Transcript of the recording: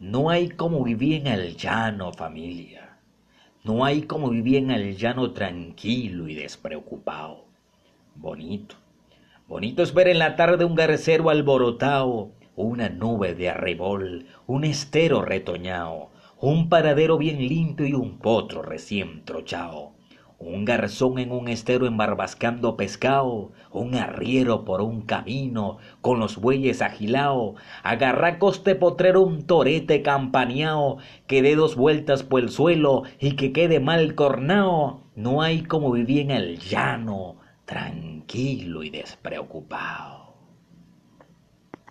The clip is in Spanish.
No hay como vivir en el llano, familia. No hay como vivir en el llano tranquilo y despreocupado. Bonito. Bonito es ver en la tarde un garcero alborotao, una nube de arrebol, un estero retoñao, un paradero bien limpio y un potro recién trochao un garzón en un estero embarbascando pescado, un arriero por un camino, con los bueyes agilao, agarracos de potrero un torete campaneao, que dé dos vueltas por el suelo y que quede mal cornao. No hay como vivir en el llano, tranquilo y despreocupado.